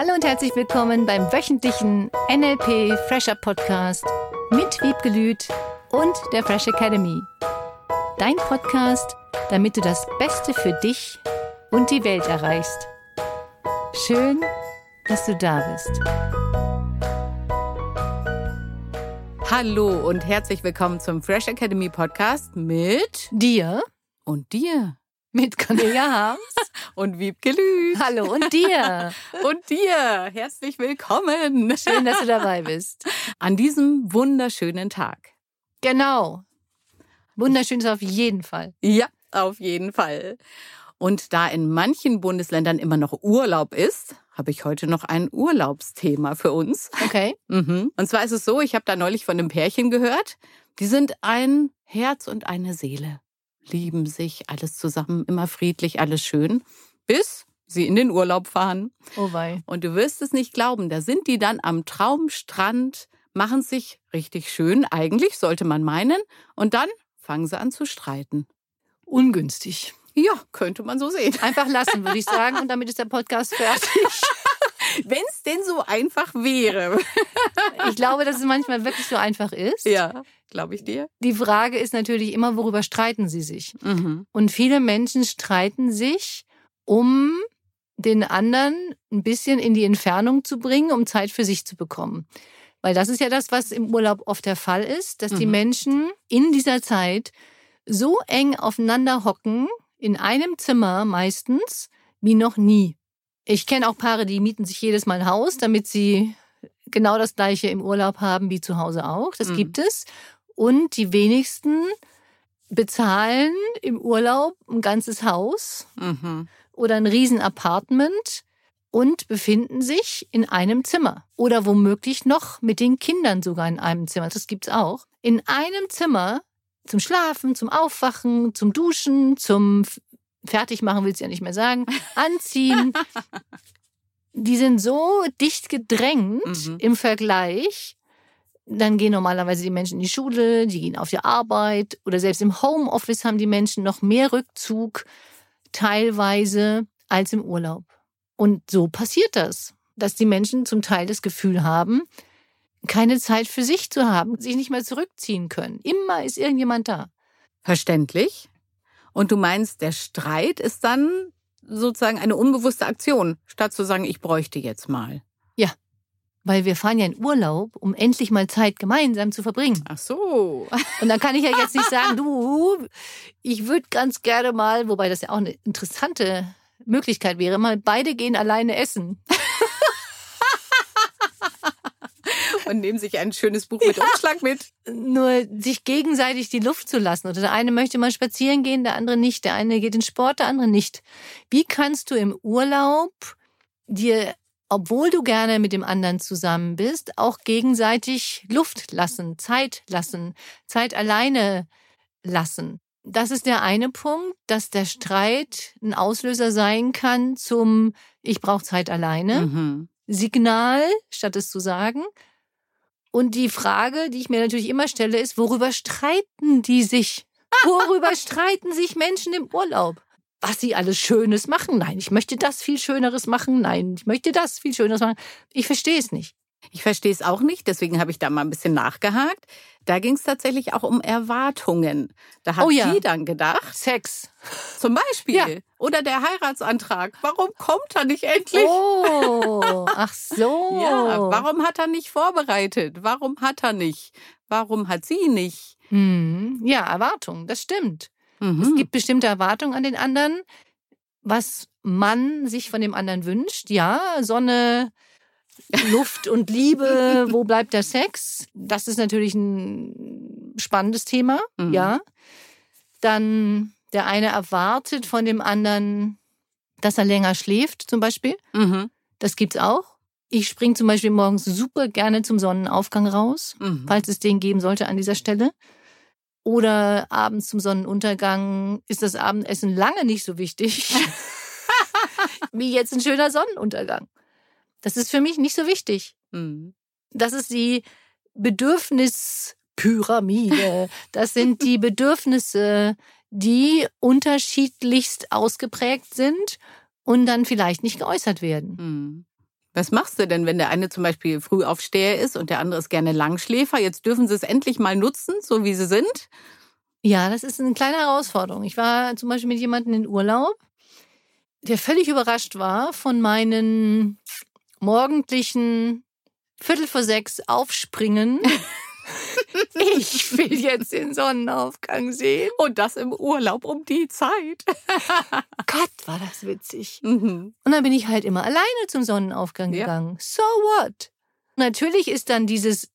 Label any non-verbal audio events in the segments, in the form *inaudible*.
Hallo und herzlich willkommen beim wöchentlichen NLP Fresher Podcast mit Wiebgelüt und der Fresh Academy. Dein Podcast, damit du das Beste für dich und die Welt erreichst. Schön, dass du da bist. Hallo und herzlich willkommen zum Fresh Academy Podcast mit dir und dir. Mit Cornelia Harms und Wiebke Lüth. Hallo und dir. *laughs* und dir. Herzlich willkommen. Schön, dass du dabei bist. An diesem wunderschönen Tag. Genau. Wunderschön ist auf jeden Fall. Ja, auf jeden Fall. Und da in manchen Bundesländern immer noch Urlaub ist, habe ich heute noch ein Urlaubsthema für uns. Okay. *laughs* Mhm. Und zwar ist es so, ich habe da neulich von einem Pärchen gehört, die sind ein Herz und eine Seele lieben sich, alles zusammen, immer friedlich, alles schön, bis sie in den Urlaub fahren. Oh wei. Und du wirst es nicht glauben, da sind die dann am Traumstrand, machen sich richtig schön, eigentlich sollte man meinen, und dann fangen sie an zu streiten. Ungünstig. Ja, könnte man so sehen. *laughs* Einfach lassen, würde ich sagen, und damit ist der Podcast fertig. *laughs* Wenn es denn so einfach wäre. Ich glaube, dass es manchmal wirklich so einfach ist. Ja, glaube ich dir. Die Frage ist natürlich immer, worüber streiten sie sich? Mhm. Und viele Menschen streiten sich, um den anderen ein bisschen in die Entfernung zu bringen, um Zeit für sich zu bekommen. Weil das ist ja das, was im Urlaub oft der Fall ist, dass die Mhm. Menschen in dieser Zeit so eng aufeinander hocken, in einem Zimmer meistens, wie noch nie. Ich kenne auch Paare, die mieten sich jedes Mal ein Haus, damit sie genau das gleiche im Urlaub haben wie zu Hause auch. Das Mhm. gibt es. Und die wenigsten bezahlen im Urlaub ein ganzes Haus Mhm. Oder ein riesen Apartment und befinden sich in einem Zimmer oder womöglich noch mit den Kindern sogar in einem Zimmer. Das gibt's auch. In einem Zimmer zum Schlafen, zum Aufwachen, zum Duschen, zum F- Fertigmachen willst du ja nicht mehr sagen, *laughs* anziehen. Die sind so dicht gedrängt Mhm. im Vergleich. Dann gehen normalerweise die Menschen in die Schule, die gehen auf die Arbeit oder selbst im Homeoffice haben die Menschen noch mehr Rückzug teilweise als im Urlaub. Und so passiert das, dass die Menschen zum Teil das Gefühl haben, keine Zeit für sich zu haben, sich nicht mehr zurückziehen können. Immer ist irgendjemand da. Verständlich. Und du meinst, der Streit ist dann sozusagen eine unbewusste Aktion, statt zu sagen, ich bräuchte jetzt mal. Weil wir fahren ja in Urlaub, um endlich mal Zeit gemeinsam zu verbringen. Ach so. *laughs* Und dann kann ich ja jetzt nicht sagen, du, ich würde ganz gerne mal, wobei das ja auch eine interessante Möglichkeit wäre, mal beide gehen alleine essen. *laughs* Und nehmen sich ein schönes Buch mit Umschlag mit. Nur sich gegenseitig die Luft zu lassen. Oder der eine möchte mal spazieren gehen, der andere nicht. Der eine geht in Sport, der andere nicht. Wie kannst du im Urlaub dir, obwohl du gerne mit dem anderen zusammen bist, auch gegenseitig Luft lassen, Zeit lassen, Zeit alleine lassen? Das ist der eine Punkt, dass der Streit ein Auslöser sein kann zum Ich brauche Zeit alleine. Mhm. Signal, statt es zu sagen. Und die Frage, die ich mir natürlich immer stelle, ist, worüber streiten die sich? *laughs* Worüber streiten sich Menschen im Urlaub? Was sie alles Schönes machen? Nein, ich möchte das viel Schöneres machen. Nein, ich möchte das viel Schöneres machen. Ich verstehe es nicht. Ich verstehe es auch nicht, deswegen habe ich da mal ein bisschen nachgehakt. Da ging es tatsächlich auch um Erwartungen. Da hat Oh ja. sie dann gedacht, Sex. zum Beispiel, Ja. oder der Heiratsantrag, warum kommt er nicht endlich? Oh, *laughs* ach so. Ja, warum hat er nicht vorbereitet? Warum hat er nicht? Warum hat sie nicht? Hm, ja, Erwartungen, das stimmt. Mhm. Es gibt bestimmte Erwartungen an den anderen, was man sich von dem anderen wünscht. Ja, Sonne, Luft und Liebe, *laughs* wo bleibt der Sex? Das ist natürlich ein spannendes Thema, Mhm. ja. Dann der eine erwartet von dem anderen, dass er länger schläft, zum Beispiel. Mhm. Das gibt's auch. Ich springe zum Beispiel morgens super gerne zum Sonnenaufgang raus Mhm. falls es den geben sollte an dieser Stelle. Oder abends zum Sonnenuntergang ist das Abendessen lange nicht so wichtig *laughs* wie jetzt ein schöner Sonnenuntergang. Das ist für mich nicht so wichtig. Mhm. Das ist die Bedürfnispyramide. *laughs* Das sind die Bedürfnisse, die unterschiedlichst ausgeprägt sind und dann vielleicht nicht geäußert werden. Mhm. Was machst du denn, wenn der eine zum Beispiel Frühaufsteher ist und der andere ist gerne Langschläfer? Jetzt dürfen sie es endlich mal nutzen, so wie sie sind. Ja, das ist eine kleine Herausforderung. Ich war zum Beispiel mit jemandem in Urlaub, der völlig überrascht war von meinen morgendlichen Viertel vor sechs Aufspringen. *laughs* ich will jetzt den Sonnenaufgang sehen. Und das im Urlaub um die Zeit. *laughs* Gott, war das witzig. Mhm. Und dann bin ich halt immer alleine zum Sonnenaufgang Ja. gegangen. So what? Natürlich ist dann dieses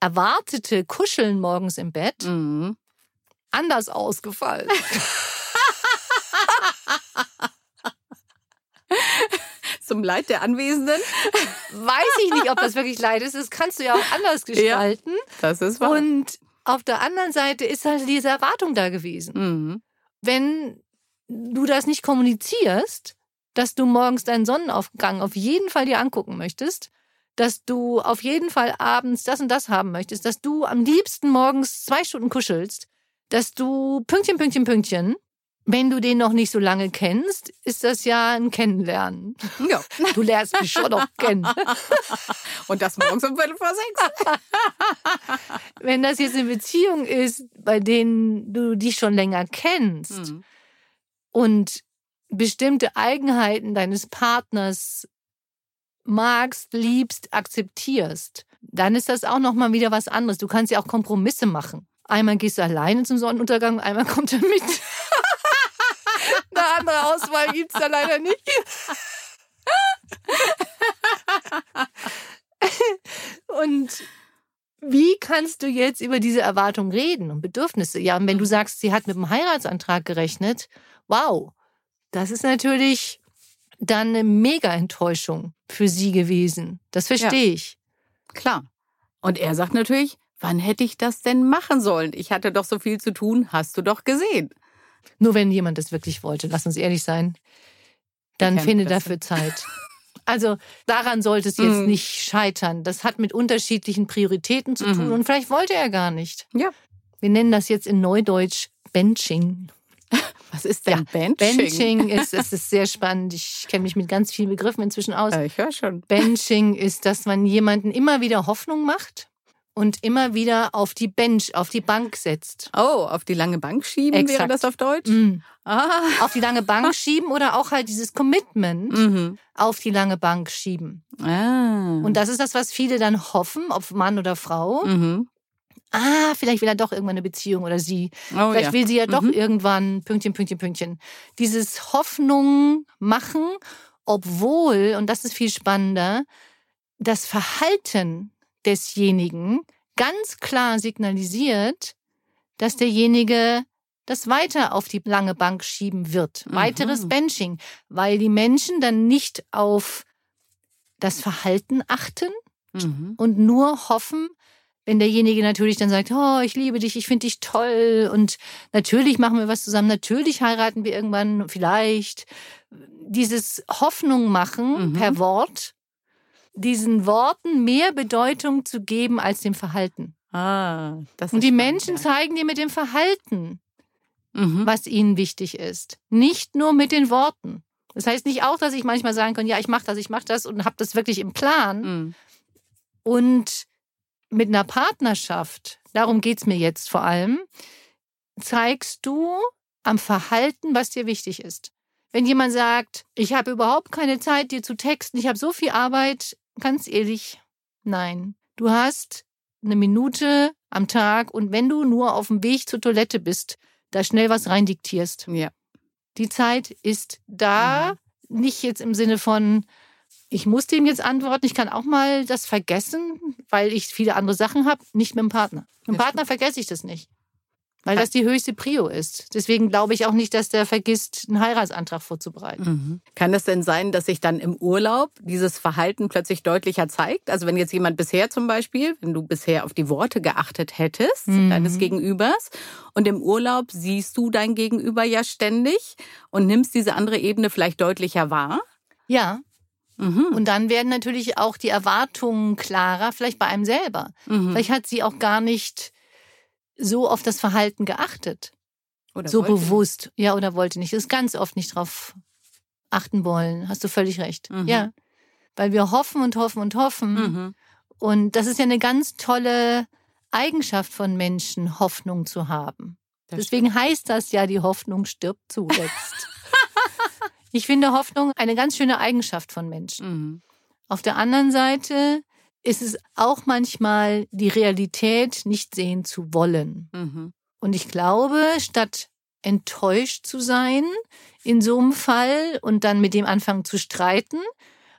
erwartete Kuscheln morgens im Bett Mhm. anders ausgefallen. *laughs* Zum Leid der Anwesenden. *laughs* Weiß ich nicht, ob das wirklich leid ist. Das kannst du ja auch anders gestalten. Das ist wahr. Und auf der anderen Seite ist halt diese Erwartung da gewesen. Mhm. Wenn du das nicht kommunizierst, dass du morgens deinen Sonnenaufgang auf jeden Fall dir angucken möchtest, dass du auf jeden Fall abends das und das haben möchtest, dass du am liebsten morgens zwei Stunden kuschelst, dass du Pünktchen, Pünktchen, Pünktchen, wenn du den noch nicht so lange kennst, ist das ja ein Kennenlernen. Ja. *laughs* Du lernst mich schon noch kennen. Und das morgens um Viertel vor sechs. *laughs* Wenn das jetzt eine Beziehung ist, bei denen du dich schon länger kennst Mhm. und bestimmte Eigenheiten deines Partners magst, liebst, akzeptierst, dann ist das auch noch mal wieder was anderes. Du kannst ja auch Kompromisse machen. Einmal gehst du alleine zum Sonnenuntergang, einmal kommt er mit. *laughs* Andere Auswahl gibt's da leider nicht. Und wie kannst du jetzt über diese Erwartungen reden und Bedürfnisse? Ja, und wenn du sagst, sie hat mit dem Heiratsantrag gerechnet, wow, das ist natürlich dann eine Mega-Enttäuschung für sie gewesen. Das verstehe ich. Klar. Und er sagt natürlich, wann hätte ich das denn machen sollen? Ich hatte doch so viel zu tun, hast du doch gesehen. Nur wenn jemand das wirklich wollte, lass uns ehrlich sein, dann finde dafür Zeit. Also daran sollte es jetzt Mhm. nicht scheitern. Das hat mit unterschiedlichen Prioritäten zu tun Mhm. und vielleicht wollte er gar nicht. Ja. Wir nennen das jetzt in Neudeutsch Benching. *laughs* Was ist denn Benching? Benching *laughs* ist, es ist sehr spannend. Ich kenne mich mit ganz vielen Begriffen inzwischen aus. Ich höre schon. Benching ist, dass man jemanden immer wieder Hoffnung macht und immer wieder auf die Bench, auf die Bank setzt. Oh, auf die lange Bank schieben wäre Exakt. das auf Deutsch? Mm. Ah. Auf die lange Bank schieben oder auch halt dieses Commitment Mhm. auf die lange Bank schieben. Ah. Und das ist das, was viele dann hoffen, ob Mann oder Frau. mhm. Ah, vielleicht will er doch irgendwann eine Beziehung oder sie. Oh, Vielleicht ja. will sie ja doch Mhm. irgendwann Pünktchen, Pünktchen, Pünktchen. Dieses Hoffnung machen, obwohl, und das ist viel spannender, das Verhalten desjenigen ganz klar signalisiert, dass derjenige das weiter auf die lange Bank schieben wird. Mhm. Weiteres Benching, weil die Menschen dann nicht auf das Verhalten achten Mhm. und nur hoffen, wenn derjenige natürlich dann sagt, oh, ich liebe dich, ich finde dich toll und natürlich machen wir was zusammen, natürlich heiraten wir irgendwann, vielleicht. Dieses Hoffnung machen Mhm. per Wort, diesen Worten mehr Bedeutung zu geben als dem Verhalten. Ah, das Und die spannend, Menschen ja. zeigen dir mit dem Verhalten, Mhm. was ihnen wichtig ist, nicht nur mit den Worten. Das heißt nicht auch, dass ich manchmal sagen kann, ja, ich mache das, ich mache das und habe das wirklich im Plan. Mhm. Und mit einer Partnerschaft, darum geht's mir jetzt vor allem, zeigst du am Verhalten, was dir wichtig ist. Wenn jemand sagt, ich habe überhaupt keine Zeit, dir zu texten, ich habe so viel Arbeit, ganz ehrlich, nein. Du hast eine Minute am Tag und wenn du nur auf dem Weg zur Toilette bist, da schnell was reindiktierst. Ja. Die Zeit ist da, nicht jetzt im Sinne von, ich muss dem jetzt antworten, ich kann auch mal das vergessen, weil ich viele andere Sachen habe, nicht mit dem Partner. Mit dem Partner vergesse ich das nicht. Weil das die höchste Prio ist. Deswegen glaube ich auch nicht, dass der vergisst, einen Heiratsantrag vorzubereiten. Mhm. Kann es denn sein, dass sich dann im Urlaub dieses Verhalten plötzlich deutlicher zeigt? Also wenn jetzt jemand bisher zum Beispiel, wenn du bisher auf die Worte geachtet hättest Mhm. deines Gegenübers und im Urlaub siehst du dein Gegenüber ja ständig und nimmst diese andere Ebene vielleicht deutlicher wahr? Ja, Mhm. und dann werden natürlich auch die Erwartungen klarer, vielleicht bei einem selber. Mhm. Vielleicht hat sie auch gar nicht so auf das Verhalten geachtet. Oder so bewusst. Ja, oder wollte nicht. Ist ganz oft nicht drauf achten wollen. Hast du völlig recht. Mhm. Ja. Weil wir hoffen und hoffen und hoffen. Mhm. Und das ist ja eine ganz tolle Eigenschaft von Menschen, Hoffnung zu haben. Das Deswegen heißt das ja, die Hoffnung stirbt zuletzt. *laughs* ich finde Hoffnung eine ganz schöne Eigenschaft von Menschen. Mhm. Auf der anderen Seite ist es auch manchmal die Realität nicht sehen zu wollen. Mhm. Und ich glaube, statt enttäuscht zu sein in so einem Fall und dann mit dem anfangen zu streiten,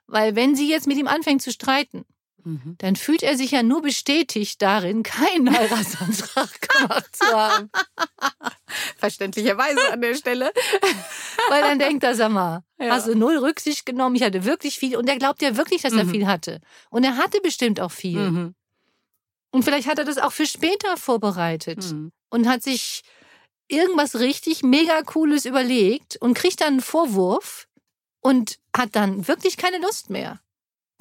weil wenn sie jetzt mit ihm anfängt zu streiten, Mhm. dann fühlt er sich ja nur bestätigt darin, *laughs* keinen Heiratsantrag gemacht zu haben. *laughs* Verständlicherweise an der Stelle. *laughs* Weil dann denkt er, sag mal, Ja. hast du null Rücksicht genommen, ich hatte wirklich viel. Und er glaubt ja wirklich, dass er Mhm. viel hatte. Und er hatte bestimmt auch viel. Mhm. Und vielleicht hat er das auch für später vorbereitet. Mhm. und hat sich irgendwas richtig mega cooles überlegt und kriegt dann einen Vorwurf und hat dann wirklich keine Lust mehr.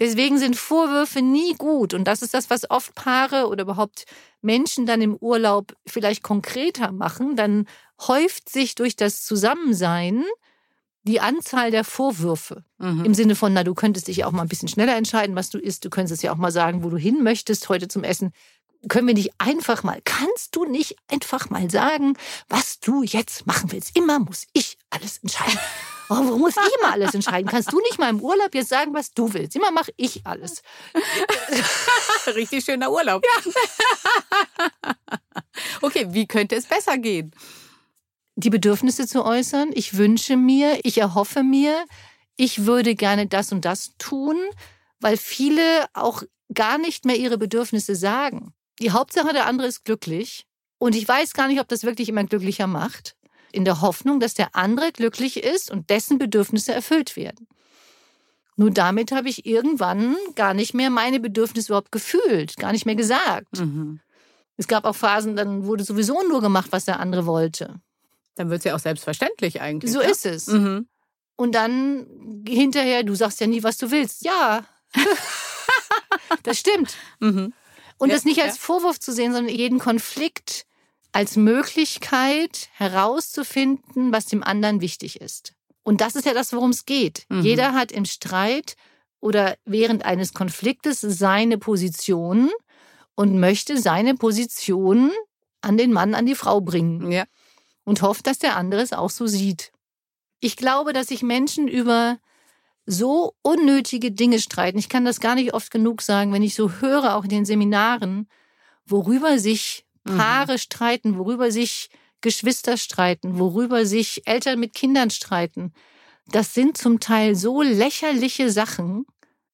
Deswegen sind Vorwürfe nie gut. Und das ist das, was oft Paare oder überhaupt Menschen dann im Urlaub vielleicht konkreter machen. Dann häuft sich durch das Zusammensein die Anzahl der Vorwürfe. Mhm. Im Sinne von, na, du könntest dich ja auch mal ein bisschen schneller entscheiden, was du isst. Du könntest ja auch mal sagen, wo du hin möchtest heute zum Essen. Können wir nicht einfach mal, kannst du nicht einfach mal sagen, was du jetzt machen willst? Immer muss ich alles entscheiden. Warum muss ich immer alles entscheiden? Kannst du nicht mal im Urlaub jetzt sagen, was du willst? Immer mache ich alles. *laughs* Richtig schöner Urlaub. *laughs* okay, wie könnte es besser gehen? die Bedürfnisse zu äußern. Ich wünsche mir, ich erhoffe mir, ich würde gerne das und das tun, weil viele auch gar nicht mehr ihre Bedürfnisse sagen. Die Hauptsache, der andere ist glücklich. Und ich weiß gar nicht, ob das wirklich immer glücklicher macht. In der Hoffnung, dass der andere glücklich ist und dessen Bedürfnisse erfüllt werden. Nur damit habe ich irgendwann gar nicht mehr meine Bedürfnisse überhaupt gefühlt, gar nicht mehr gesagt. Mhm. Es gab auch Phasen, dann wurde sowieso nur gemacht, was der andere wollte. Dann wird es ja auch selbstverständlich eigentlich. So ne? ist es. Mhm. Und dann hinterher, du sagst ja nie, was du willst. Ja. *laughs* das stimmt. Mhm. Und Ja, das nicht als ja. Vorwurf zu sehen, sondern jeden Konflikt als Möglichkeit herauszufinden, was dem anderen wichtig ist. Und das ist ja das, worum es geht. Mhm. Jeder hat im Streit oder während eines Konfliktes seine Position und möchte seine Position an den Mann, an die Frau bringen Ja. und hofft, dass der andere es auch so sieht. Ich glaube, dass sich Menschen über so unnötige Dinge streiten. Ich kann das gar nicht oft genug sagen, wenn ich so höre, auch in den Seminaren, worüber sich Mhm. Paare streiten, worüber sich Geschwister streiten, worüber sich Eltern mit Kindern streiten. Das sind zum Teil so lächerliche Sachen,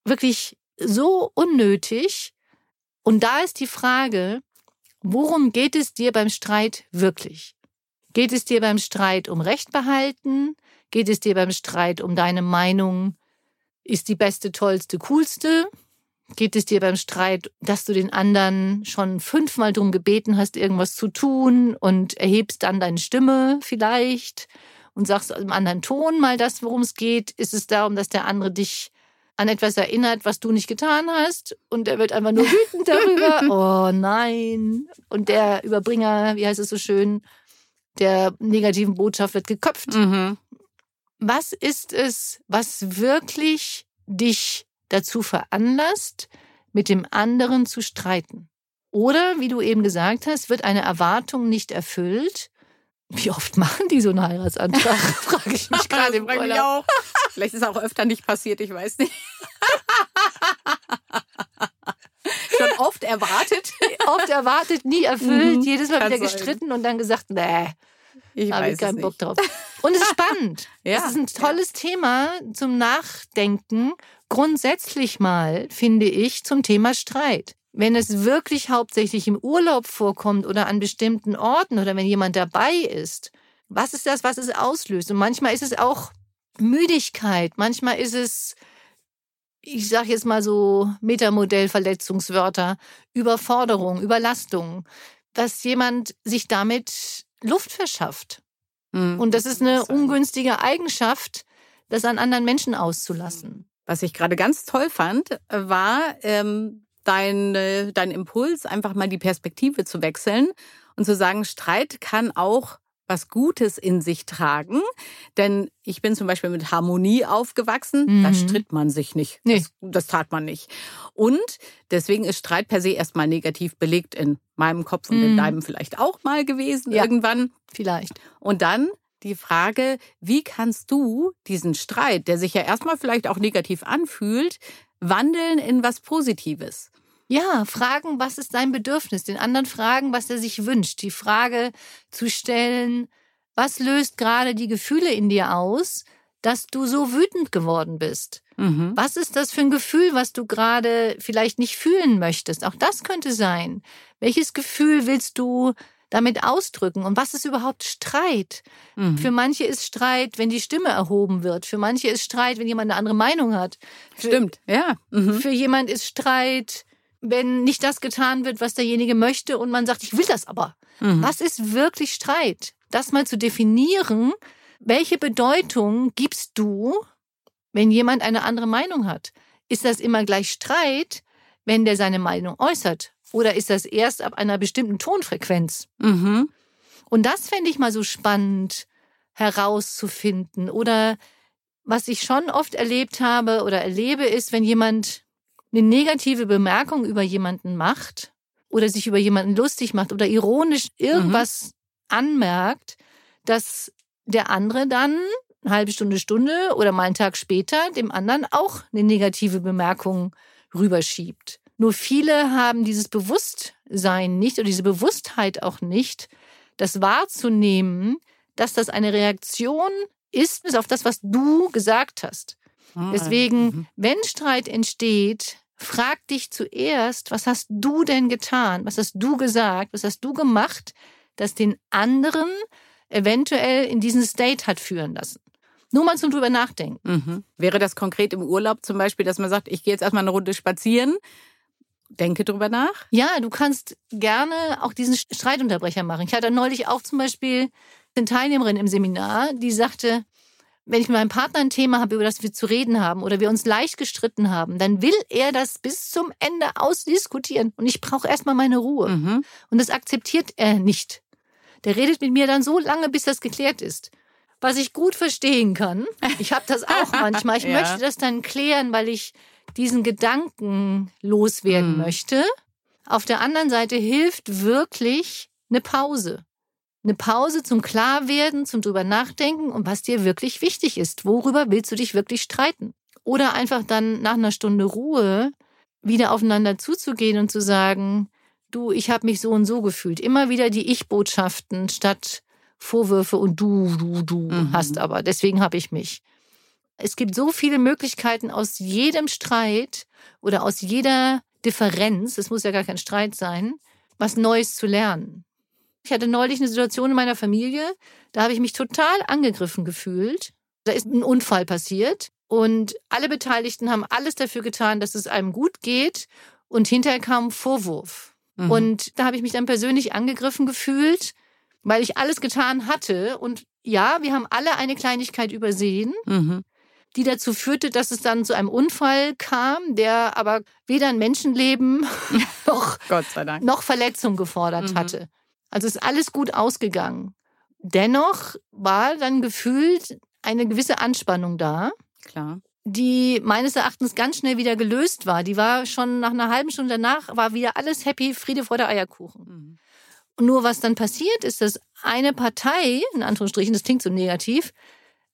wirklich so unnötig. Und da ist die Frage, worum geht es dir beim Streit wirklich? Geht es dir beim Streit um Recht behalten? Geht es dir beim Streit um deine Meinung ist die beste, tollste, coolste? Geht es dir beim Streit, dass du den anderen schon fünfmal drum gebeten hast, irgendwas zu tun und erhebst dann deine Stimme vielleicht und sagst im anderen Ton mal das, worum es geht? Ist es darum, dass der andere dich an etwas erinnert, was du nicht getan hast und er wird einfach nur wütend *laughs* darüber? Oh nein. Und der Überbringer, wie heißt es so schön, der negativen Botschaft wird geköpft. Mhm. Was ist es, was wirklich dich dazu veranlasst, mit dem anderen zu streiten? Oder, wie du eben gesagt hast, wird eine Erwartung nicht erfüllt? Wie oft machen die so einen Heiratsantrag? *laughs* Frage ich mich gerade im Urlaub. auch. Vielleicht ist auch öfter nicht passiert, ich weiß nicht. *laughs* Schon oft erwartet. Oft erwartet, nie erfüllt, Mhm, jedes Mal wieder sein. gestritten und dann gesagt, nee, Ich habe ich es keinen Bock nicht. drauf. Und es ist spannend. *laughs* Ja, Es ist ein tolles Thema zum Nachdenken. Grundsätzlich mal, finde ich, zum Thema Streit. Wenn es wirklich hauptsächlich im Urlaub vorkommt oder an bestimmten Orten oder wenn jemand dabei ist, was ist das, was es auslöst? Und manchmal ist es auch Müdigkeit, manchmal ist es, ich sage jetzt mal so Metamodell-Verletzungswörter, Überforderung, Überlastung, dass jemand sich damit Luft verschafft. Mhm. Und das ist eine ungünstige Eigenschaft, das an anderen Menschen auszulassen. Was ich gerade ganz toll fand, äh, war ähm, dein, äh, dein Impuls, einfach mal die Perspektive zu wechseln und zu sagen, Streit kann auch was Gutes in sich tragen. Denn ich bin zum Beispiel mit Harmonie aufgewachsen. Mhm. Da stritt man sich nicht. Nee. Das, das tat man nicht. Und deswegen ist Streit per se erstmal negativ belegt in meinem Kopf und in Mhm. deinem vielleicht auch mal gewesen Ja. irgendwann. Vielleicht. Und dann die Frage, wie kannst du diesen Streit, der sich ja erstmal vielleicht auch negativ anfühlt, wandeln in was Positives? Ja, fragen, was ist sein Bedürfnis? Den anderen fragen, was er sich wünscht. Die Frage zu stellen, was löst gerade die Gefühle in dir aus, dass du so wütend geworden bist? Mhm. Was ist das für ein Gefühl, was du gerade vielleicht nicht fühlen möchtest? Auch das könnte sein. Welches Gefühl willst du damit ausdrücken? Und was ist überhaupt Streit? Mhm. Für manche ist Streit, wenn die Stimme erhoben wird. Für manche ist Streit, wenn jemand eine andere Meinung hat. Für, Stimmt, ja. Mhm. Für jemand ist Streit, wenn nicht das getan wird, was derjenige möchte und man sagt, ich will das aber. Mhm. Was ist wirklich Streit? Das mal zu definieren, welche Bedeutung gibst du, wenn jemand eine andere Meinung hat? Ist das immer gleich Streit, wenn der seine Meinung äußert? Oder ist das erst ab einer bestimmten Tonfrequenz? Mhm. Und das fände ich mal so spannend herauszufinden. Oder was ich schon oft erlebt habe oder erlebe, ist, wenn jemand eine negative Bemerkung über jemanden macht oder sich über jemanden lustig macht oder ironisch irgendwas anmerkt, dass der andere dann eine halbe Stunde, Stunde oder mal einen Tag später dem anderen auch eine negative Bemerkung rüberschiebt. Nur viele haben dieses Bewusstsein nicht oder diese Bewusstheit auch nicht, das wahrzunehmen, dass das eine Reaktion ist auf das, was du gesagt hast. Ah, Deswegen, mhm. wenn Streit entsteht, frag dich zuerst, was hast du denn getan? Was hast du gesagt? Was hast du gemacht, das den anderen eventuell in diesen State hat führen lassen? Nur mal zum drüber nachdenken. Mhm. Wäre das konkret im Urlaub zum Beispiel, dass man sagt, ich gehe jetzt erstmal eine Runde spazieren, denke drüber nach? Ja, du kannst gerne auch diesen Streitunterbrecher machen. Ich hatte neulich auch zum Beispiel eine Teilnehmerin im Seminar, die sagte, wenn ich mit meinem Partner ein Thema habe, über das wir zu reden haben oder wir uns leicht gestritten haben, dann will er das bis zum Ende ausdiskutieren. Und ich brauche erstmal meine Ruhe. Mhm. Und das akzeptiert er nicht. Der redet mit mir dann so lange, bis das geklärt ist. Was ich gut verstehen kann. Ich habe das auch *laughs* manchmal. Ich Ja. möchte das dann klären, weil ich diesen Gedanken loswerden Mhm. möchte. Auf der anderen Seite hilft wirklich eine Pause. Eine Pause zum Klarwerden, zum drüber nachdenken und was dir wirklich wichtig ist. Worüber willst du dich wirklich streiten? Oder einfach dann nach einer Stunde Ruhe wieder aufeinander zuzugehen und zu sagen, du, ich habe mich so und so gefühlt. Immer wieder die Ich-Botschaften statt Vorwürfe und du, du, du Mhm. hast aber. Deswegen habe ich mich. Es gibt so viele Möglichkeiten aus jedem Streit oder aus jeder Differenz, es muss ja gar kein Streit sein, was Neues zu lernen. Ich hatte neulich eine Situation in meiner Familie, da habe ich mich total angegriffen gefühlt. Da ist ein Unfall passiert und alle Beteiligten haben alles dafür getan, dass es einem gut geht und hinterher kam ein Vorwurf. Mhm. Und da habe ich mich dann persönlich angegriffen gefühlt, weil ich alles getan hatte. Und ja, wir haben alle eine Kleinigkeit übersehen, Mhm. Die dazu führte, dass es dann zu einem Unfall kam, der aber weder ein Menschenleben *laughs* noch, noch Verletzung gefordert Mhm. hatte. Also ist alles gut ausgegangen. Dennoch war dann gefühlt eine gewisse Anspannung da Klar. die meines Erachtens ganz schnell wieder gelöst war. Die war schon nach einer halben Stunde danach, war wieder alles happy, Friede vor der Eierkuchen. Mhm. Und nur was dann passiert ist, dass eine Partei, in Anführungsstrichen, das klingt so negativ,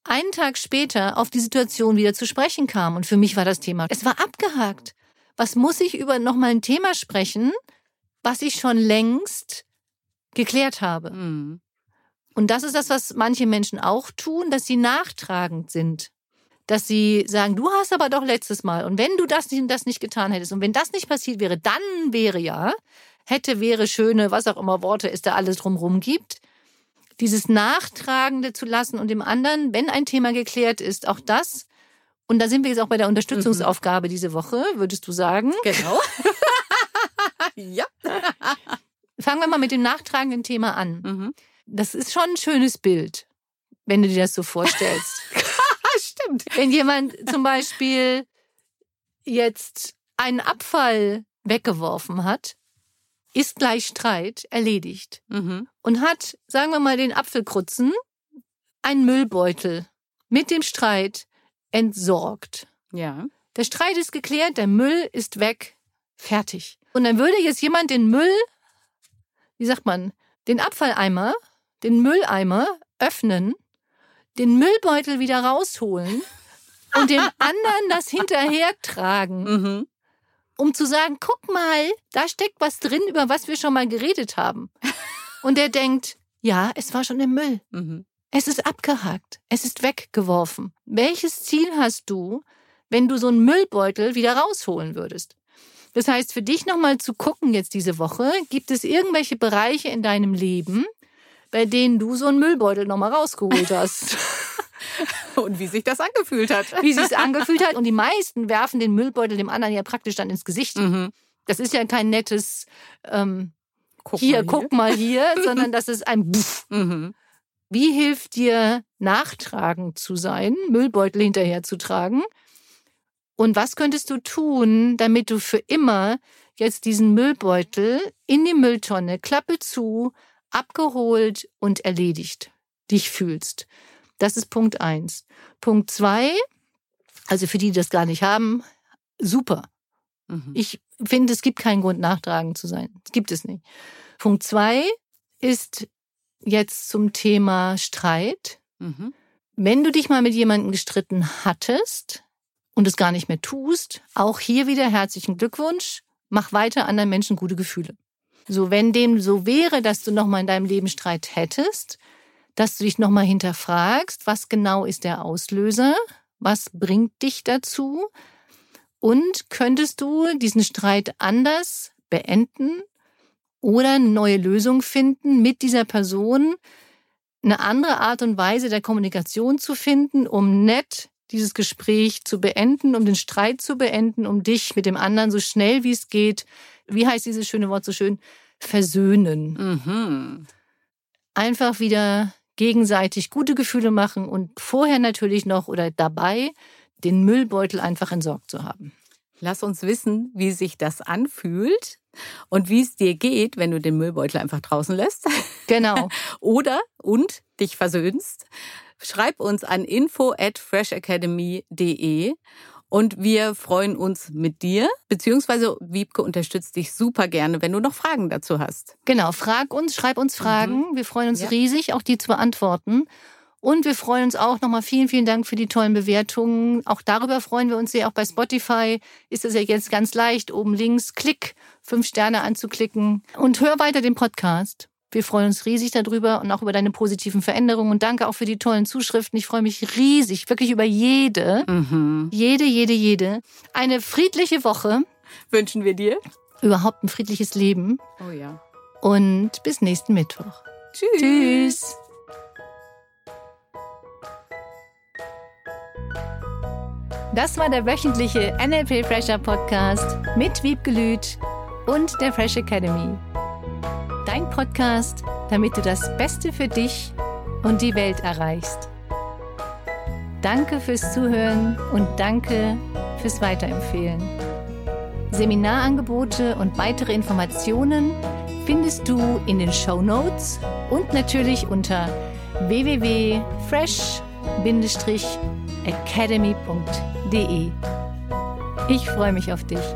einen Tag später auf die Situation wieder zu sprechen kam. Und für mich war das Thema, es war abgehakt. Was muss ich über nochmal ein Thema sprechen, was ich schon längst geklärt habe? Mhm. Und das ist das, was manche Menschen auch tun, dass sie nachtragend sind. Dass sie sagen, du hast aber doch letztes Mal und wenn du das nicht, das nicht getan hättest und wenn das nicht passiert wäre, dann wäre ja, hätte, wäre, schöne, was auch immer Worte es da alles drumherum gibt. Dieses Nachtragende zu lassen und dem anderen, wenn ein Thema geklärt ist, auch das. Und da sind wir jetzt auch bei der Unterstützungsaufgabe diese Woche, würdest du sagen. Genau. *laughs* ja. Fangen wir mal mit dem nachtragenden Thema an. Mhm. Das ist schon ein schönes Bild, wenn du dir das so vorstellst. *laughs* Stimmt. Wenn jemand zum Beispiel jetzt einen Abfall weggeworfen hat ist gleich Streit erledigt. Mhm. Und hat, sagen wir mal, den Apfelkrutzen einen Müllbeutel mit dem Streit entsorgt. Ja. Der Streit ist geklärt, der Müll ist weg, fertig. Und dann würde jetzt jemand den Müll, wie sagt man, den Abfalleimer, den Mülleimer öffnen, den Müllbeutel wieder rausholen *laughs* und dem anderen das hinterher tragen, Mhm. Um zu sagen, guck mal, da steckt was drin, über was wir schon mal geredet haben. *laughs* Und der denkt, ja, es war schon im Müll. Mhm. Es ist abgehakt. Es ist weggeworfen. Welches Ziel hast du, wenn du so einen Müllbeutel wieder rausholen würdest? Das heißt, für dich nochmal zu gucken jetzt diese Woche, gibt es irgendwelche Bereiche in deinem Leben, bei denen du so einen Müllbeutel nochmal rausgeholt hast? *laughs* Und wie sich das angefühlt hat. Wie sich angefühlt hat. Und die meisten werfen den Müllbeutel dem anderen ja praktisch dann ins Gesicht. Mhm. Das ist ja kein nettes, ähm, Guck hier, mal guck mal hier, *laughs* sondern das ist ein Pff. Mhm. Wie hilft dir, nachtragend zu sein, Müllbeutel hinterher zu tragen? Und was könntest du tun, damit du für immer jetzt diesen Müllbeutel in die Mülltonne, Klappe zu, abgeholt und erledigt dich fühlst? Das ist Punkt eins. Punkt zwei, also für die, die das gar nicht haben, super. Mhm. Ich finde, es gibt keinen Grund, nachtragend zu sein. Das gibt es nicht. Punkt zwei ist jetzt zum Thema Streit. Mhm. Wenn du dich mal mit jemandem gestritten hattest und es gar nicht mehr tust, auch hier wieder herzlichen Glückwunsch. Mach weiter anderen Menschen gute Gefühle. So, wenn dem so wäre, dass du noch mal in deinem Leben Streit hättest, dass du dich noch mal hinterfragst, was genau ist der Auslöser? Was bringt dich dazu? Und könntest du diesen Streit anders beenden oder eine neue Lösung finden mit dieser Person, eine andere Art und Weise der Kommunikation zu finden, um nett dieses Gespräch zu beenden, um den Streit zu beenden, um dich mit dem anderen so schnell wie es geht, wie heißt dieses schöne Wort so schön, versöhnen. Mhm. Einfach wieder gegenseitig gute Gefühle machen und vorher natürlich noch oder dabei den Müllbeutel einfach entsorgt zu haben. Lass uns wissen, wie sich das anfühlt und wie es dir geht, wenn du den Müllbeutel einfach draußen lässt. Genau. *laughs* Oder und dich versöhnst. Schreib uns an info at freshacademy.de und wir freuen uns mit dir, beziehungsweise Wiebke unterstützt dich super gerne, wenn du noch Fragen dazu hast. Genau, frag uns, schreib uns Fragen. Wir freuen uns Ja. riesig, auch die zu beantworten. Und wir freuen uns auch nochmal vielen, vielen Dank für die tollen Bewertungen. Auch darüber freuen wir uns sehr. Auch bei Spotify ist es ja jetzt ganz leicht, oben links, klick, fünf Sterne anzuklicken. Und hör weiter den Podcast. Wir freuen uns riesig darüber und auch über deine positiven Veränderungen. Und danke auch für die tollen Zuschriften. Ich freue mich riesig, wirklich über jede, Mhm. jede, jede, jede. Eine friedliche Woche, Wünschen wir dir. überhaupt ein friedliches Leben. Oh ja. Und bis nächsten Mittwoch. Tschüss. Tschüss. Das war der wöchentliche NLP Fresher Podcast mit Wiebgelüt und der Fresh Academy. Dein Podcast, damit du das Beste für dich und die Welt erreichst. Danke fürs Zuhören und danke fürs Weiterempfehlen. Seminarangebote und weitere Informationen findest du in den Show Notes und natürlich unter www.fresh-academy.de. Ich freue mich auf dich.